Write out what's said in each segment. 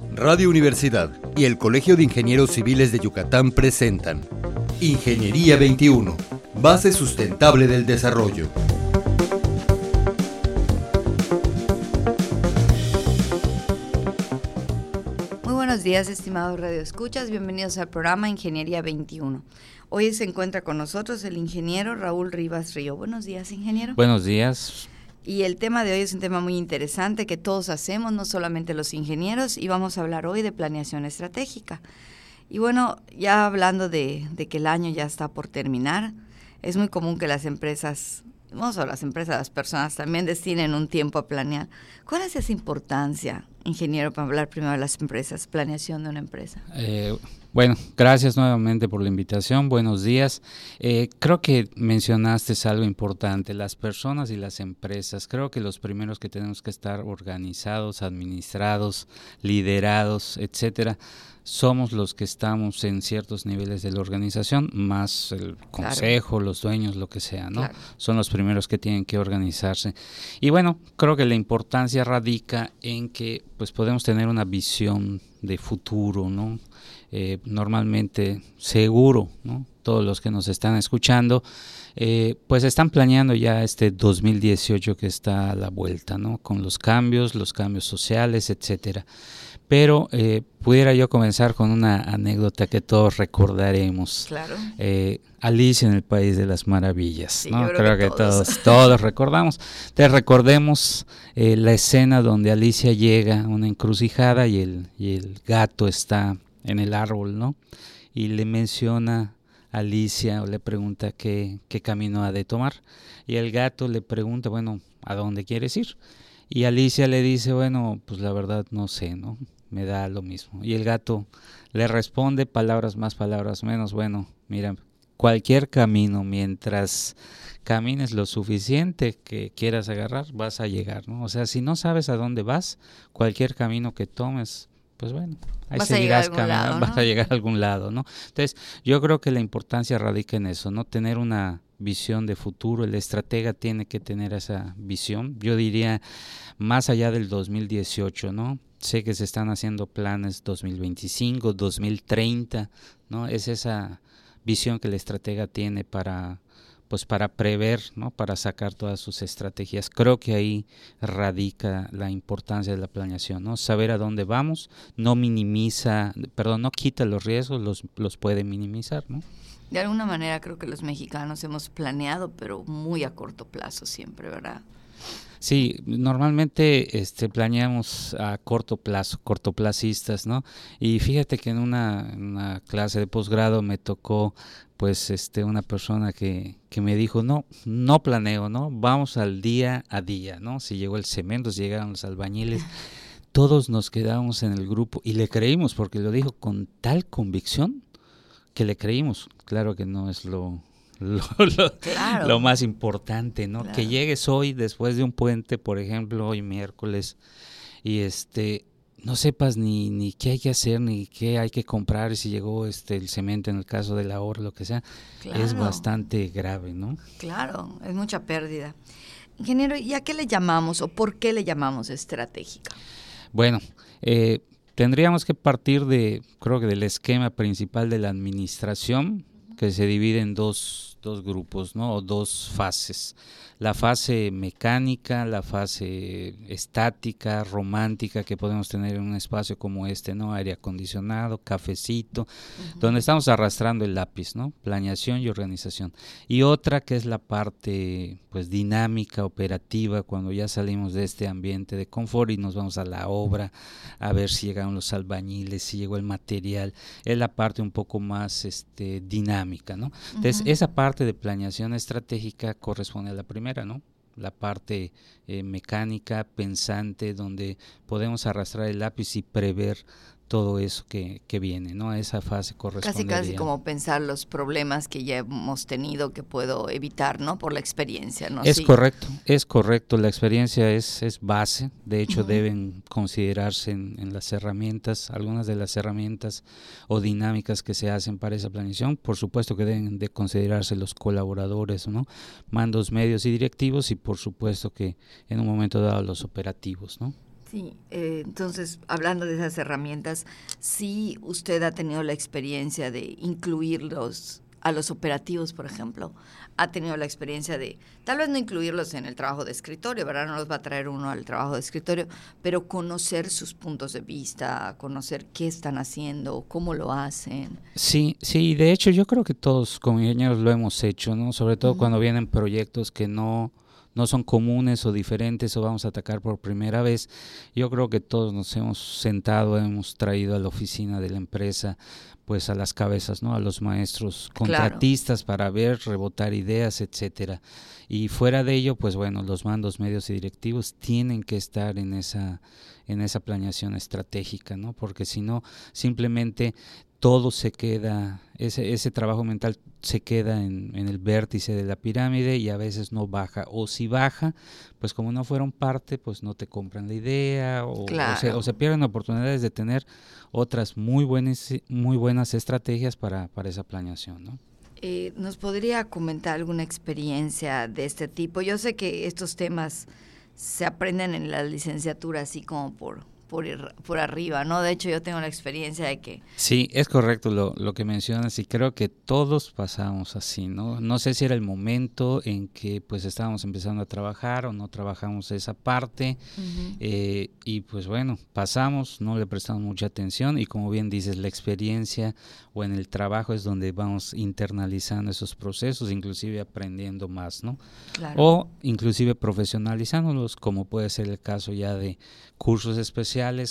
Radio Universidad y el Colegio de Ingenieros Civiles de Yucatán presentan Ingeniería 21, base sustentable del desarrollo. Muy buenos días, estimados radioescuchas. Bienvenidos al programa Ingeniería 21. Hoy se encuentra con nosotros el ingeniero Raúl Rivas Río. Buenos días, ingeniero. Buenos días. Y el tema de hoy es un tema muy interesante que todos hacemos, no solamente los ingenieros, y vamos a hablar hoy de planeación estratégica. Y bueno, ya hablando de, que el año ya está por terminar, es muy común que las empresas, no solo las empresas, las personas también destinen un tiempo a planear. ¿Cuál es esa importancia, ingeniero, para hablar primero de las empresas, planeación de una empresa? Eh, bueno, gracias nuevamente por la invitación. Buenos días. Eh, creo que mencionaste algo importante, las personas y las empresas. Creo que los primeros que tenemos que estar organizados, administrados, liderados, etcétera, somos los que estamos en ciertos niveles de la organización, más el consejo, los dueños, lo que sea, ¿no? Son los primeros que tienen que organizarse. Y bueno, creo que la importancia radica en que pues podemos tener una visión de futuro, ¿no? Eh, normalmente seguro, ¿no? todos los que nos están escuchando, eh, pues están planeando ya este 2018 que está a la vuelta, ¿no? Con los cambios, los cambios sociales, etcétera. Pero eh, pudiera yo comenzar con una anécdota que todos recordaremos. Claro. Alicia en el País de las Maravillas, ¿no? Creo, que, todos. todos, recordamos. Te recordemos la escena donde Alicia llega a una encrucijada y el, y el gato está en el árbol, ¿no? Y le menciona a Alicia o le pregunta qué, qué camino ha de tomar. Y el gato le pregunta, bueno, ¿a dónde quieres ir? Y Alicia le dice, bueno, pues la verdad no sé, ¿no? Me da lo mismo. Y el gato le responde, palabras más, palabras menos, bueno, mira, cualquier camino, mientras camines lo suficiente que quieras agarrar, vas a llegar, ¿no? O sea, si no sabes a dónde vas, cualquier camino que tomes, pues bueno, ahí vas seguirás caminando, vas a llegar a algún lado, ¿no? Entonces, yo creo que la importancia radica en eso, ¿no? Tener una visión de futuro, el estratega tiene que tener esa visión, yo diría más allá del 2018, ¿no? Sé que se están haciendo planes 2025, 2030, ¿no? Es esa visión que el estratega tiene para pues para prever, ¿no? para sacar todas sus estrategias. Creo que ahí radica la importancia de la planeación, ¿no? Saber a dónde vamos, no minimiza, perdón, no quita los riesgos, los, los puede minimizar, ¿no? De alguna manera creo que los mexicanos hemos planeado, pero muy a corto plazo siempre, ¿verdad? Sí, normalmente este, planeamos a corto plazo, cortoplacistas, ¿no? Y fíjate que en una, clase de posgrado me tocó pues este una persona que, que, me dijo no no planeo no vamos al día a día no si llegó el cemento si llegaron los albañiles todos nos quedamos en el grupo y le creímos porque lo dijo con tal convicción que le creímos. Claro que no es lo lo, más importante no que llegues hoy después de un puente por ejemplo hoy miércoles y este no sepas ni, ni qué hay que hacer, ni qué hay que comprar, si llegó este el cemento en el caso de la hora, lo que sea, es bastante grave, ¿no? Claro, es mucha pérdida. Ingeniero, ¿y a qué le llamamos o por qué le llamamos estratégica? Bueno, eh, tendríamos que partir de, creo que del esquema principal de la administración, que se divide en dos, dos grupos, ¿no? O dos fases la fase mecánica, la fase estática, romántica que podemos tener en un espacio como este, ¿no? Aire acondicionado, cafecito, donde estamos arrastrando el lápiz, ¿no? Planeación y organización. Y otra que es la parte pues dinámica, operativa, cuando ya salimos de este ambiente de confort y nos vamos a la obra, a ver si llegaron los albañiles, si llegó el material, es la parte un poco más este dinámica, ¿no? Entonces, esa parte de planeación estratégica corresponde a la primera ¿no? La parte eh, mecánica, pensante, donde podemos arrastrar el lápiz y prever todo eso que, que, viene, ¿no? A esa fase corresponde. Casi, casi como pensar los problemas que ya hemos tenido que puedo evitar, ¿no? Por la experiencia, ¿no? Es correcto, es correcto. La experiencia es, es base. De hecho, deben considerarse en, en, las herramientas, algunas de las herramientas o dinámicas que se hacen para esa planeación. Por supuesto que deben de considerarse los colaboradores, ¿no? Mandos medios y directivos y por supuesto que en un momento dado los operativos, ¿no? Sí, eh, entonces, hablando de esas herramientas, sí usted ha tenido la experiencia de incluirlos a los operativos, por ejemplo, ha tenido la experiencia de, tal vez no incluirlos en el trabajo de escritorio, ¿verdad? No los va a traer uno al trabajo de escritorio, pero conocer sus puntos de vista, conocer qué están haciendo, cómo lo hacen. Sí, sí, de hecho yo creo que todos como ingenieros lo hemos hecho, ¿no? Sobre todo cuando vienen proyectos que no no son comunes o diferentes o vamos a atacar por primera vez. Yo creo que todos nos hemos sentado, hemos traído a la oficina de la empresa pues a las cabezas, ¿no? A los maestros contratistas para ver, rebotar ideas, etcétera. Y fuera de ello, pues bueno, los mandos medios y directivos tienen que estar en esa en esa planeación estratégica, ¿no? Porque si no, simplemente todo se queda, ese, ese trabajo mental se queda en, en, el vértice de la pirámide y a veces no baja. O si baja, pues como no fueron parte, pues no te compran la idea o, o, se, pierden oportunidades de tener otras muy buenas, muy buenas estrategias para, para esa planeación, ¿no? Eh, ¿Nos podría comentar alguna experiencia de este tipo? Yo sé que estos temas se aprenden en la licenciatura así como por por, por arriba, ¿no? De hecho, yo tengo la experiencia de que... Sí, es correcto lo, lo que mencionas y creo que todos pasamos así, ¿no? No sé si era el momento en que pues estábamos empezando a trabajar o no trabajamos esa parte eh, y pues bueno, pasamos, no le prestamos mucha atención y como bien dices, la experiencia o en el trabajo es donde vamos internalizando esos procesos, inclusive aprendiendo más, ¿no? O inclusive profesionalizándolos, como puede ser el caso ya de cursos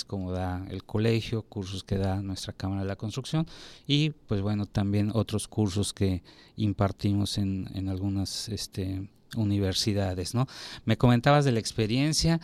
como da el colegio, cursos que da nuestra Cámara de la Construcción y pues bueno, también otros cursos que impartimos en, en algunas este, universidades, ¿no? Me comentabas de la experiencia,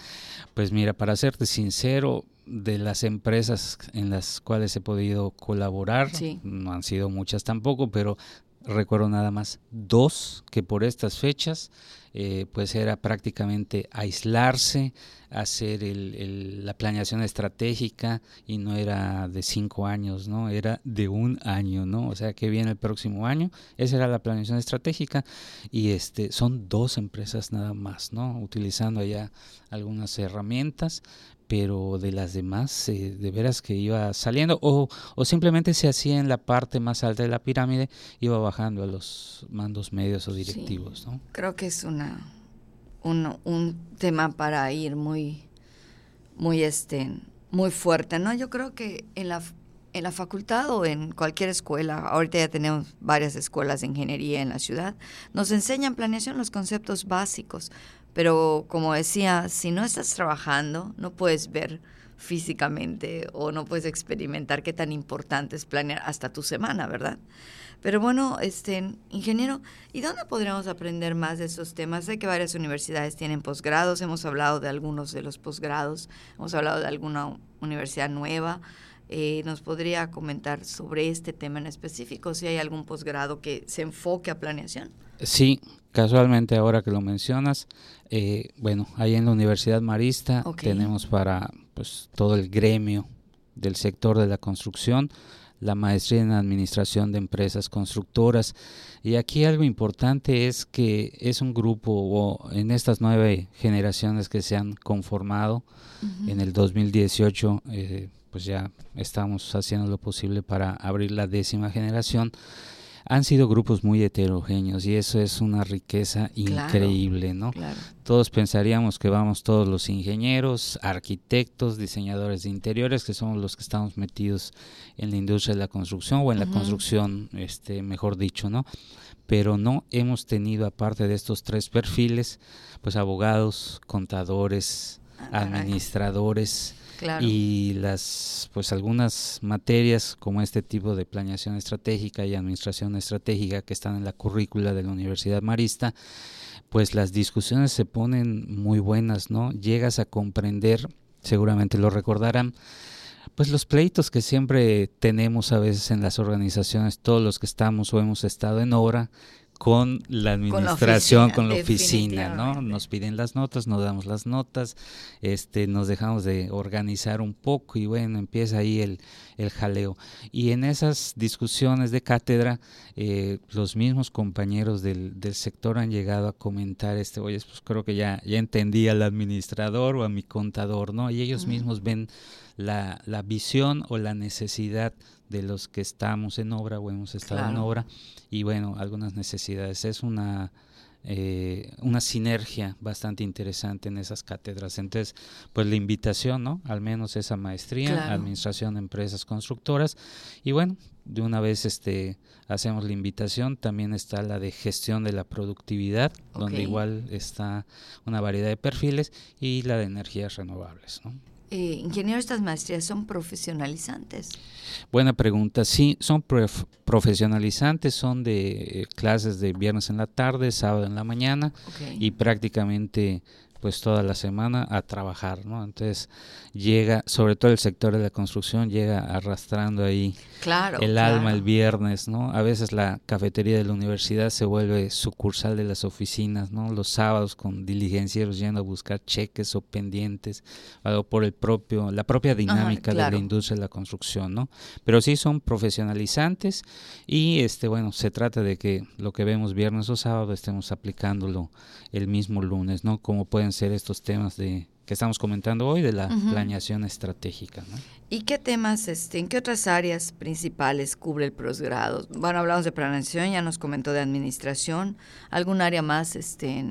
pues mira, para serte sincero, de las empresas en las cuales he podido colaborar, no han sido muchas tampoco, pero recuerdo nada más dos que por estas fechas eh, pues era prácticamente aislarse, hacer el, la planeación estratégica y no era de cinco años, ¿no? Era de un año, ¿no? O sea, que viene el próximo año, esa era la planeación estratégica y este son dos empresas nada más, ¿no? Utilizando allá algunas herramientas, pero de las demás eh, de veras que iba saliendo o, o, simplemente se hacía en la parte más alta de la pirámide, iba bajando a los mandos medios o directivos. ¿no? Creo que es una un, un, tema para ir muy muy este muy fuerte, ¿no? Yo creo que en la en la facultad o en cualquier escuela, ahorita ya tenemos varias escuelas de ingeniería en la ciudad, nos enseñan planeación los conceptos básicos, pero como decía, si no estás trabajando, no puedes ver físicamente o no puedes experimentar qué tan importante es planear hasta tu semana, ¿verdad? Pero bueno, este ingeniero, ¿y dónde podríamos aprender más de esos temas? Sé que varias universidades tienen posgrados, hemos hablado de algunos de los posgrados, hemos hablado de alguna universidad nueva. Eh, ¿Nos podría comentar sobre este tema en específico? Si hay algún posgrado que se enfoque a planeación. Sí, casualmente ahora que lo mencionas, eh, bueno, ahí en la Universidad Marista tenemos para pues todo el gremio del sector de la construcción la maestría en administración de empresas constructoras. Y aquí algo importante es que es un grupo o en estas nueve generaciones que se han conformado en el 2018 eh, pues ya estamos haciendo lo posible para abrir la décima generación han sido grupos muy heterogéneos y eso es una riqueza increíble, ¿no? Todos pensaríamos que vamos todos los ingenieros, arquitectos, diseñadores de interiores, que somos los que estamos metidos en la industria de la construcción o en la construcción, este, mejor dicho, ¿no? Pero no hemos tenido, aparte de estos tres perfiles, pues abogados, contadores, ah, y las, pues algunas materias como este tipo de planeación estratégica y administración estratégica que están en la currícula de la Universidad Marista, pues las discusiones se ponen muy buenas, ¿no? Llegas a comprender, seguramente lo recordarán, pues los pleitos que siempre tenemos a veces en las organizaciones, todos los que estamos o hemos estado en obra, con la administración, con la oficina, ¿no? Nos piden las notas, nos damos las notas, este, nos dejamos de organizar un poco y bueno, empieza ahí el, el jaleo. Y en esas discusiones de cátedra, eh, los mismos compañeros del, del, sector han llegado a comentar, este, oye, pues creo que ya, ya entendí al administrador o a mi contador, ¿no? Y ellos mismos ven la, la visión o la necesidad de los que estamos en obra o hemos estado en obra y bueno, algunas necesidades. Es una, eh, una sinergia bastante interesante en esas cátedras. Entonces, pues la invitación, ¿no? Al menos esa maestría, administración de empresas constructoras. Y bueno, de una vez este hacemos la invitación, también está la de gestión de la productividad, donde igual está una variedad de perfiles, y la de energías renovables, ¿no? Eh, ingeniero, estas maestrías son profesionalizantes. Buena pregunta. Sí, son profesionalizantes, son de eh, clases de viernes en la tarde, sábado en la mañana y prácticamente pues toda la semana a trabajar, ¿no? Entonces llega, sobre todo el sector de la construcción, llega arrastrando ahí el alma el viernes, ¿no? A veces la cafetería de la universidad se vuelve sucursal de las oficinas, ¿no? Los sábados con diligencieros yendo a buscar cheques o pendientes, algo por el propio, la propia dinámica de la industria de la construcción, ¿no? Pero sí son profesionalizantes y este, bueno, se trata de que lo que vemos viernes o sábado estemos aplicándolo el mismo lunes, ¿no? Como pueden ser estos temas de que estamos comentando hoy de la planeación estratégica. ¿Y qué temas, este, en qué otras áreas principales cubre el posgrado? Bueno, hablamos de planeación, ya nos comentó de administración, algún área más, este,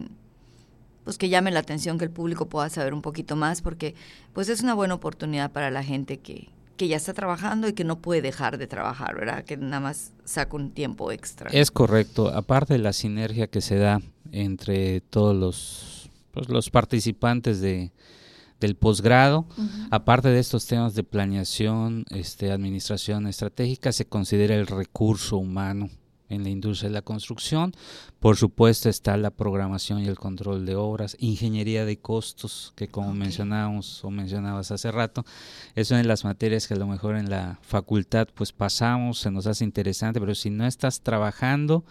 pues que llame la atención, que el público pueda saber un poquito más, porque pues es una buena oportunidad para la gente que, que ya está trabajando y que no puede dejar de trabajar, ¿verdad? Que nada más saca un tiempo extra. Es correcto, aparte de la sinergia que se da entre todos los pues, los participantes de, del posgrado. Aparte de estos temas de planeación, este, administración estratégica, se considera el recurso humano en la industria de la construcción. Por supuesto está la programación y el control de obras, ingeniería de costos, que como mencionábamos o mencionabas hace rato, es una de las materias que a lo mejor en la facultad pues pasamos, se nos hace interesante, pero si no estás trabajando,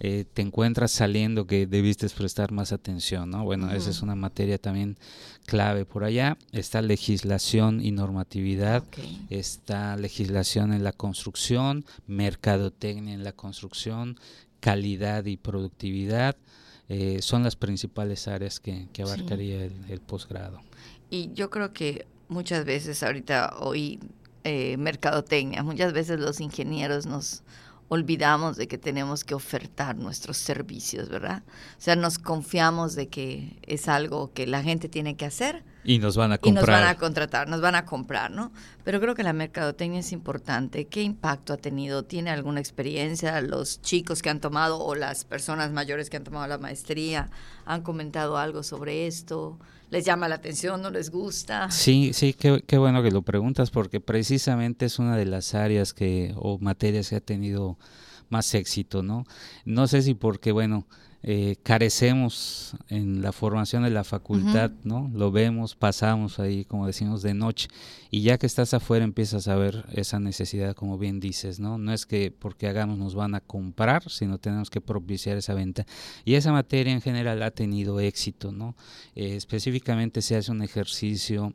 eh, te encuentras saliendo que debiste prestar más atención, ¿no? Bueno, esa es una materia también clave por allá. Está legislación y normatividad, está legislación en la construcción, mercadotecnia en la construcción, calidad y productividad. Eh, son las principales áreas que, abarcaría el, posgrado. Y yo creo que muchas veces ahorita oí eh, mercadotecnia, muchas veces los ingenieros nos olvidamos de que tenemos que ofertar nuestros servicios, ¿verdad? O sea, nos confiamos de que es algo que la gente tiene que hacer. Y nos van a comprar. Y nos van a contratar, nos van a comprar, ¿no? Pero creo que la mercadotecnia es importante. ¿Qué impacto ha tenido? ¿Tiene alguna experiencia? Los chicos que han tomado o las personas mayores que han tomado la maestría han comentado algo sobre esto les llama la atención, no les gusta. Sí, sí, qué, qué, bueno que lo preguntas porque precisamente es una de las áreas que o materias que ha tenido más éxito, ¿no? No sé si porque, bueno, eh, carecemos en la formación de la facultad, ¿no? Lo vemos, pasamos ahí, como decimos, de noche, y ya que estás afuera empiezas a ver esa necesidad, como bien dices, ¿no? No es que porque hagamos nos van a comprar, sino tenemos que propiciar esa venta. Y esa materia en general ha tenido éxito, ¿no? Eh, específicamente se hace un ejercicio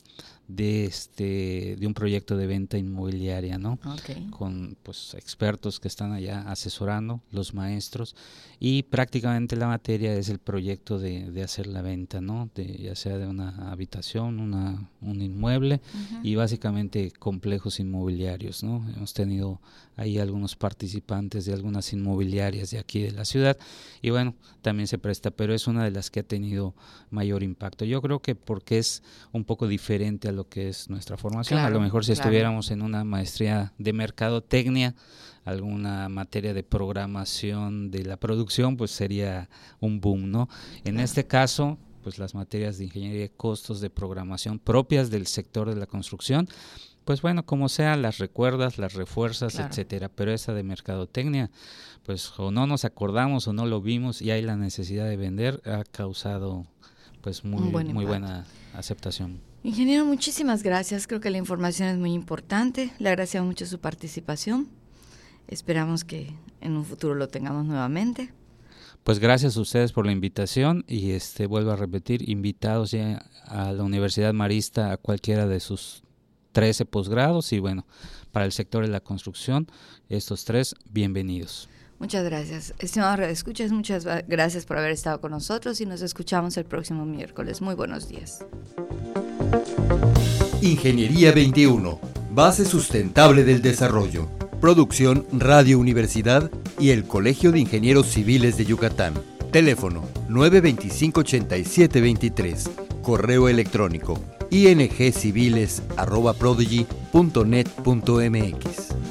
de este de un proyecto de venta inmobiliaria no con pues expertos que están allá asesorando los maestros y prácticamente la materia es el proyecto de, de hacer la venta no de, ya sea de una habitación una un inmueble y básicamente complejos inmobiliarios no hemos tenido ahí algunos participantes de algunas inmobiliarias de aquí de la ciudad y bueno también se presta pero es una de las que ha tenido mayor impacto. Yo creo que porque es un poco diferente a lo que es nuestra formación. a lo mejor si estuviéramos en una maestría de mercadotecnia, alguna materia de programación de la producción, pues sería un boom, ¿no? En este caso, pues las materias de ingeniería de costos de programación propias del sector de la construcción, pues bueno, como sea, las recuerdas, las refuerzas, etcétera, pero esa de mercadotecnia, pues o no nos acordamos o no lo vimos y hay la necesidad de vender, ha causado pues muy, muy buena aceptación. Ingeniero, muchísimas gracias. Creo que la información es muy importante. Le agradecemos mucho su participación. Esperamos que en un futuro lo tengamos nuevamente. pues gracias a ustedes por la invitación y este vuelvo a repetir, invitados ya a la Universidad Marista a cualquiera de sus 13 posgrados y bueno, para el sector de la construcción, estos tres, bienvenidos. Muchas gracias. Estimado Escuchas, muchas gracias por haber estado con nosotros y nos escuchamos el próximo miércoles. Muy buenos días. Ingeniería 21, base sustentable del desarrollo. Producción Radio Universidad y el Colegio de Ingenieros Civiles de Yucatán. Teléfono 925-8723. Correo electrónico ingciviles.prodigy.net.mx.